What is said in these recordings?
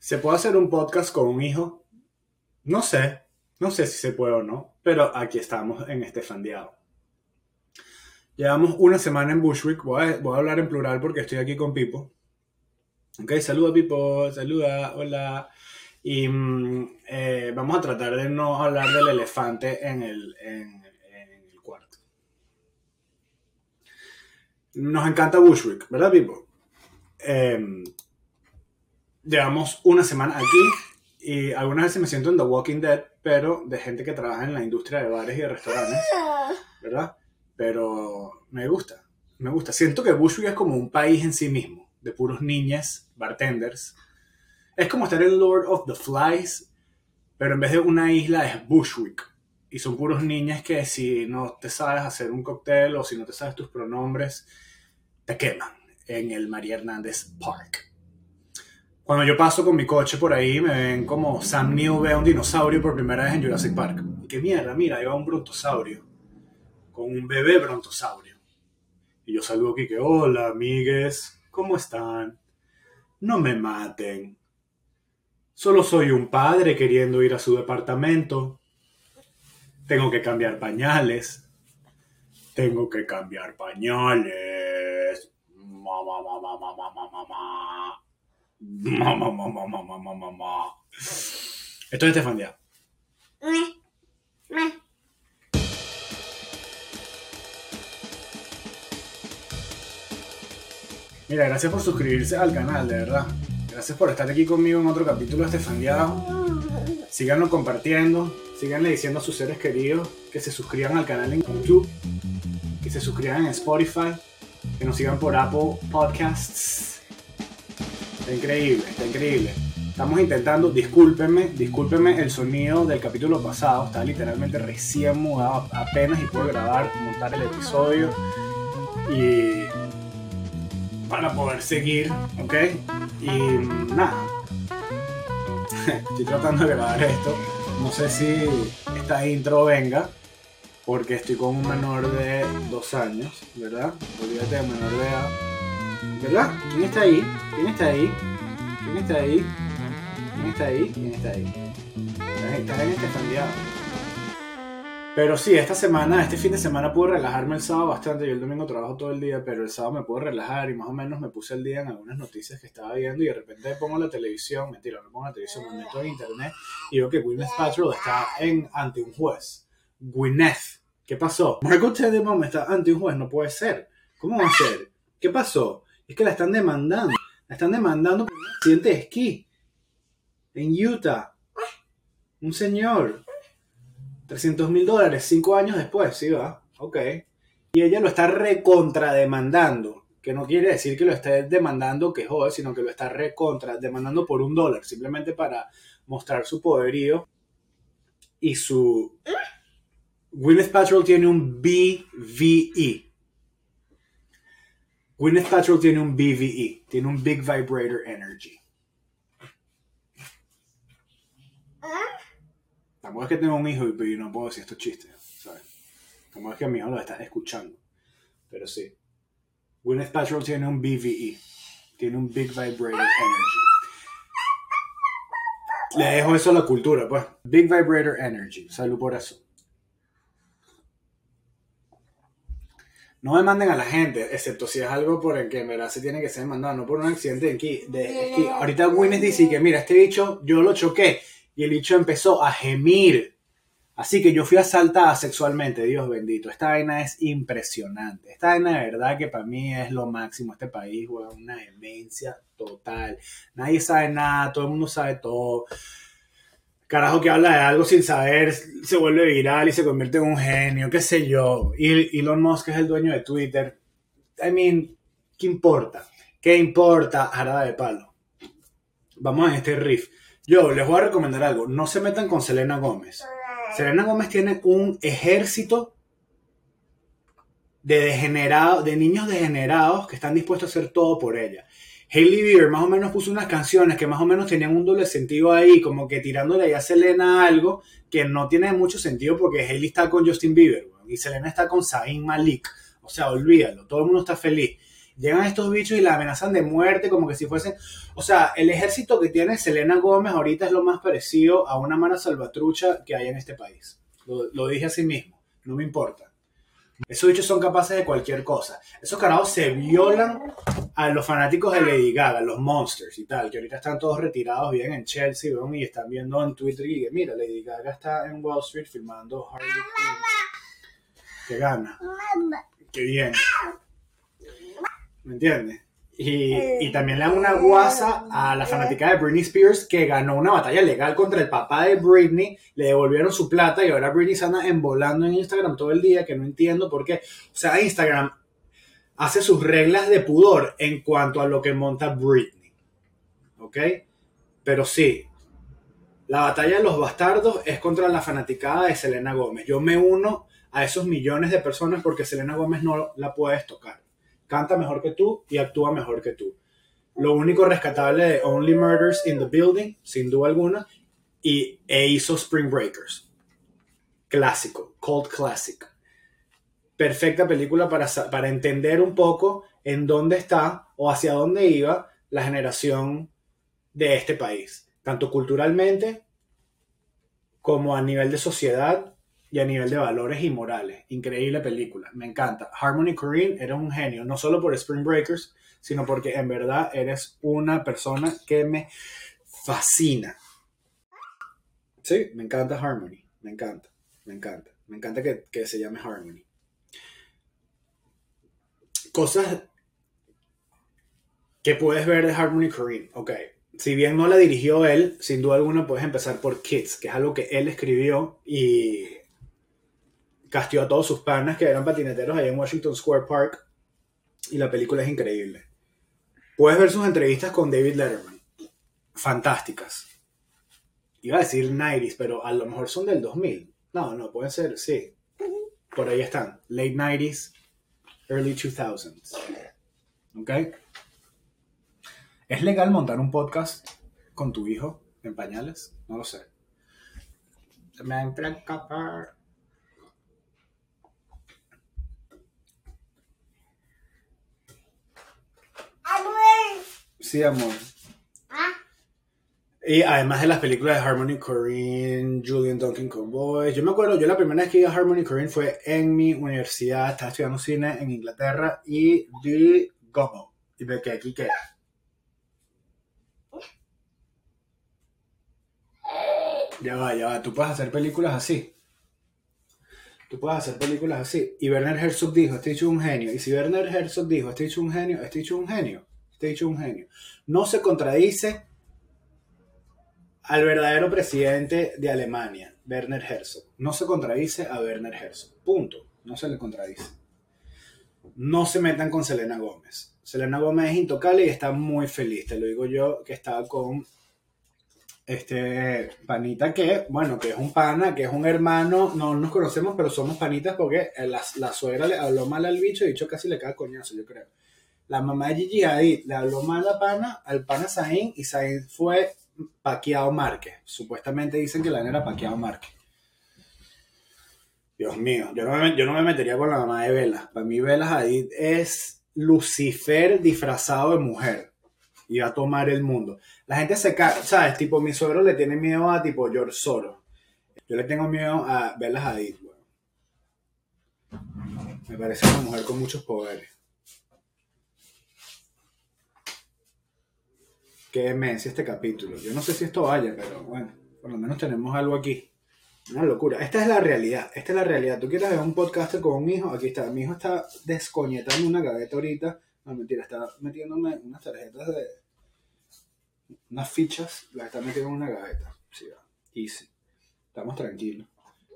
¿Se puede hacer un podcast con un hijo? No sé, no sé si se puede o no, pero aquí estamos en este fandeado. Llevamos una semana en Bushwick, voy a, hablar en plural porque estoy aquí con Pipo. Ok, saluda Pipo, saluda, hola. Y mm, eh, vamos a tratar de no hablar del elefante en el, en, el cuarto. Nos encanta Bushwick, ¿verdad, Pipo? Em, llevamos una semana aquí y algunas veces me siento en The Walking Dead, pero de gente que trabaja en la industria de bares y de restaurantes, ¿verdad? Pero me gusta, me gusta. Siento que Bushwick es como un país en sí mismo, de puros niñas, bartenders. Es como estar en Lord of the Flies, pero en vez de una isla es Bushwick. Y son puros niñas que si no te sabes hacer un cóctel o si no te sabes tus pronombres, te queman en el María Hernández Park. Cuando yo paso con mi coche por ahí, me ven como Sam Neill ve a un dinosaurio por primera vez en Jurassic Park. Y qué mierda, mira, ahí va un brontosaurio. Con un bebé brontosaurio. Y yo salgo aquí que, hola, amigues, ¿cómo están? No me maten. Solo soy un padre queriendo ir a su departamento. Tengo que cambiar pañales. Tengo que cambiar pañales. Mamá, mamá, mamá, mamá, mamá. Mamá, mamá, mamá, mamá, mamá. Esto es Estefanía. Mira, gracias por suscribirse al canal, de verdad. Gracias por estar aquí conmigo en otro capítulo de Estefanía. Síganlo compartiendo, síganle diciendo a sus seres queridos que se suscriban al canal en YouTube, que se suscriban en Spotify, que nos sigan por Apple Podcasts. Está increíble, está increíble. Estamos intentando, discúlpenme, discúlpenme el sonido del capítulo pasado, está literalmente recién mudado apenas y puedo grabar, montar el episodio y para poder seguir, ¿ok? Y nada, estoy tratando de grabar esto, no sé si esta intro venga, porque estoy con un menor de dos años, ¿verdad? Olvídate de menor de edad. ¿Verdad? ¿Quién está ahí? ¿Quién está ahí? ¿Quién está ahí? ¿Quién está ahí? ¿Quién está ahí? Estás en este fandeado. Pero sí, esta semana, este fin de semana pude relajarme el sábado bastante. Yo el domingo trabajo todo el día, pero el sábado me pude relajar y más o menos me puse el día en algunas noticias que estaba viendo y de repente pongo la televisión, mentira, no pongo la televisión, me meto en internet y veo que Gwyneth Paltrow está en, ante un juez. Gwyneth, ¿qué pasó? Margot Tedemon está ante un juez, no puede ser. ¿Cómo va a ser? ¿Qué pasó? Es que la están demandando. La están demandando por un accidente de esquí en Utah. Un señor. 300 mil dólares, cinco años después, sí va, ok. Y ella lo está recontrademandando, que no quiere decir que lo esté demandando que jode, sino que lo está recontra demandando por un dólar, simplemente para mostrar su poderío y su... Gwyneth Paltrow tiene un BVE. Gwyneth Paltrow tiene un BVE, tiene un Big Vibrator Energy. Tampoco es que tengo un hijo y no puedo decir estos chistes, ¿sabes? Tampoco es que mi hijo lo está escuchando. Pero sí. Gwyneth Paltrow tiene un BVE. Tiene un Big Vibrator Energy. Le dejo eso a la cultura, pues. Big Vibrator Energy. Salud por eso. No demanden a la gente, excepto si es algo por el que en verdad se tiene que ser demandado, no por un accidente de esquí. De esquí. Ahorita Gwyneth dice que, mira, este bicho yo lo choqué y el bicho empezó a gemir. Así que yo fui asaltada sexualmente, Dios bendito. Esta vaina es impresionante. Esta vaina de verdad que para mí es lo máximo. Este país, weón, una demencia total. Nadie sabe nada, todo el mundo sabe todo. Carajo que habla de algo sin saber, se vuelve viral y se convierte en un genio, qué sé yo. Elon Musk es el dueño de Twitter. I mean, ¿qué importa? ¿Qué importa? Arada de palo. Vamos a este riff. Yo les voy a recomendar algo. No se metan con Selena Gómez. Selena Gómez tiene un ejército de degenerados, de niños degenerados que están dispuestos a hacer todo por ella. Hailey Bieber más o menos puso unas canciones que más o menos tenían un doble sentido ahí, como que tirándole ahí a Selena algo que no tiene mucho sentido porque Hailey está con Justin Bieber y Selena está con Zayn Malik. O sea, olvídalo, todo el mundo está feliz. Llegan estos bichos y la amenazan de muerte como que si fuesen... O sea, el ejército que tiene Selena Gómez ahorita es lo más parecido a una mano salvatrucha que hay en este país. Lo, lo dije así mismo, no me importa. Esos bichos son capaces de cualquier cosa. Esos carajos se violan a los fanáticos de Lady Gaga, los monsters y tal, que ahorita están todos retirados, bien en Chelsea, ¿no? y están viendo en Twitter y que mira, Lady Gaga está en Wall Street filmando Harley Quinn. Que gana. Qué bien. ¿Me entiendes? Y, y, también le dan una guasa a la fanática de Britney Spears que ganó una batalla legal contra el papá de Britney, le devolvieron su plata y ahora Britney se anda embolando en Instagram todo el día, que no entiendo por qué. O sea, Instagram hace sus reglas de pudor en cuanto a lo que monta Britney. ¿Ok? Pero sí, la batalla de los bastardos es contra la fanaticada de Selena Gómez. Yo me uno a esos millones de personas porque Selena Gómez no la puedes tocar canta mejor que tú y actúa mejor que tú. Lo único rescatable de Only Murders in the Building, sin duda alguna, y e hizo Spring Breakers. Clásico, Cold Classic. Perfecta película para, para entender un poco en dónde está o hacia dónde iba la generación de este país, tanto culturalmente como a nivel de sociedad y a nivel de valores y morales. Increíble película, me encanta. Harmony Korine eres un genio, no solo por Spring Breakers, sino porque en verdad eres una persona que me fascina. Sí, me encanta Harmony, me encanta, me encanta, me encanta que, que se llame Harmony. Cosas que puedes ver de Harmony Korine, ok. Si bien no la dirigió él, sin duda alguna puedes empezar por Kids, que es algo que él escribió y castió a todos sus panas que eran patineteros allá en Washington Square Park y la película es increíble. Puedes ver sus entrevistas con David Letterman. Fantásticas. Iba a decir 90s, pero a lo mejor son del 2000. No, no, pueden ser, sí. Por ahí están. Late 90s, early 2000s. ¿Ok? ¿Es legal montar un podcast con tu hijo en pañales? No lo sé. Me Sí, amor. ¿Ah? Y además de las películas de Harmony Korine, Julian Duncan Convoy. Yo me acuerdo, yo la primera vez que vi a Harmony Korine fue en mi universidad, estaba estudiando cine en Inglaterra y vi Gomo. Y me quedé aquí, ¿qué? Ya va, ya va. Tú puedes hacer películas así. Tú puedes hacer películas así. Y Werner Herzog dijo, este hecho un genio. Y si Werner Herzog dijo, este hecho un genio, este hecho un genio te dicho un genio. No se contradice al verdadero presidente de Alemania, Werner Herzog. No se contradice a Werner Herzog. Punto. No se le contradice. No se metan con Selena Gómez. Selena Gómez es intocable y está muy feliz. Te lo digo yo que estaba con este panita que, bueno, que es un pana, que es un hermano, no nos conocemos, pero somos panitas porque la, la suegra le habló mal al bicho y dicho casi le cae coñazo, yo creo la mamá de Gigi Hadid le habló mal a pana, al pana Zayn y Zayn fue Paqueado Márquez. Supuestamente dicen que la era Paqueado Márquez. Dios mío, yo no, me, yo no me metería con la mamá de Velas. Para mí Velas Hadid es Lucifer disfrazado de mujer y va a tomar el mundo. La gente se cae, ¿sabes? Tipo, mi suegro le tiene miedo a tipo George Soros. Yo le tengo miedo a Velas Hadid. Me parece una mujer con muchos poderes. Qué demencia este capítulo. Yo no sé si esto vaya, pero bueno, por lo menos tenemos algo aquí. Una locura. Esta es la realidad. Esta es la realidad. Tú quieres ver un podcaster con un hijo. Aquí está. Mi hijo está descoñetando una gaveta ahorita. No, mentira. Está metiéndome unas tarjetas de. Unas fichas. Las está metiendo en una gaveta. Sí, va. Easy. Estamos tranquilos.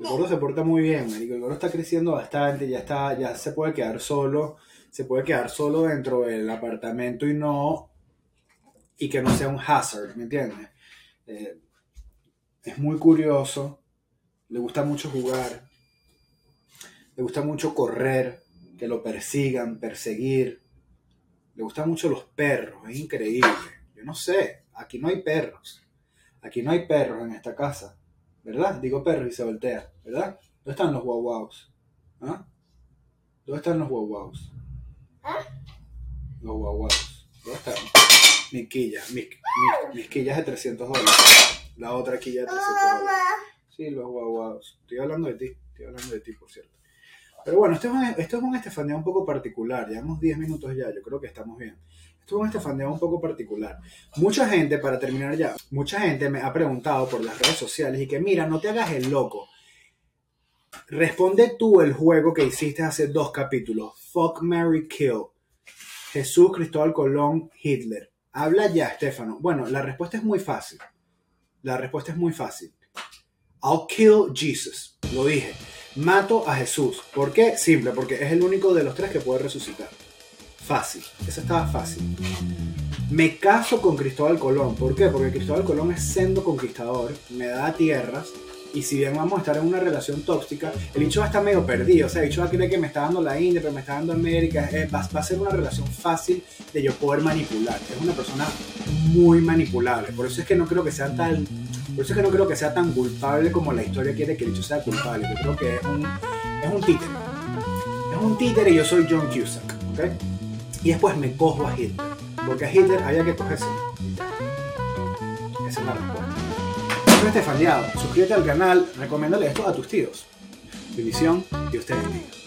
El gordo se porta muy bien, marico. El gordo está creciendo bastante. Ya está. Ya se puede quedar solo. Se puede quedar solo dentro del apartamento y no y que no sea un hazard, ¿me entiendes? Eh, es muy curioso, le gusta mucho jugar, le gusta mucho correr, que lo persigan, perseguir, le gustan mucho los perros, es increíble. Yo no sé, aquí no hay perros, aquí no hay perros en esta casa, ¿verdad? Digo perro y se voltea, ¿verdad? ¿Dónde están los guau ¿Ah? ¿Dónde están los guau ¿Ah? Los guaguados. ¿Dónde están? Mi quilla, mis, mis, mis quillas de 300 dólares. La otra quilla de 300 dólares. Sí, los guaguados. Estoy hablando de ti, estoy hablando de ti, por cierto. Pero bueno, esto es un, esto es un estefanía un poco particular. Llevamos 10 minutos ya, yo creo que estamos bien. Esto es un estefanía un poco particular. Mucha gente, para terminar ya, mucha gente me ha preguntado por las redes sociales y que mira, no te hagas el loco. Responde tú el juego que hiciste hace dos capítulos. Fuck, Mary Kill. Jesús, Cristóbal Colón, Hitler. Habla ya, Estefano. Bueno, la respuesta es muy fácil. La respuesta es muy fácil. I'll kill Jesus. Lo dije. Mato a Jesús. ¿Por qué? Simple, porque es el único de los tres que puede resucitar. Fácil. Eso estaba fácil. Me caso con Cristóbal Colón. ¿Por qué? Porque Cristóbal Colón es sendo conquistador, me da tierras. Y si bien vamos a estar en una relación tóxica, el bicho va a estar medio perdido. O sea, el bicho va a creer que me está dando la India, pero me está dando América. Eh, va, a ser una relación fácil de yo poder manipular. Es una persona muy manipulable. Por eso es que no creo que sea tan por eso es que no creo que sea tan culpable como la historia quiere que el bicho sea culpable. Yo creo que es un, es un títere. Es un títere y yo soy John Cusack. ¿ok? Y después me cojo a Hitler. Porque a Hitler había que cogerse. Esa es la respuesta. Estefan Diao. Suscríbete al canal, recomiéndale esto a tus tíos. Bendición y ustedes bendiga.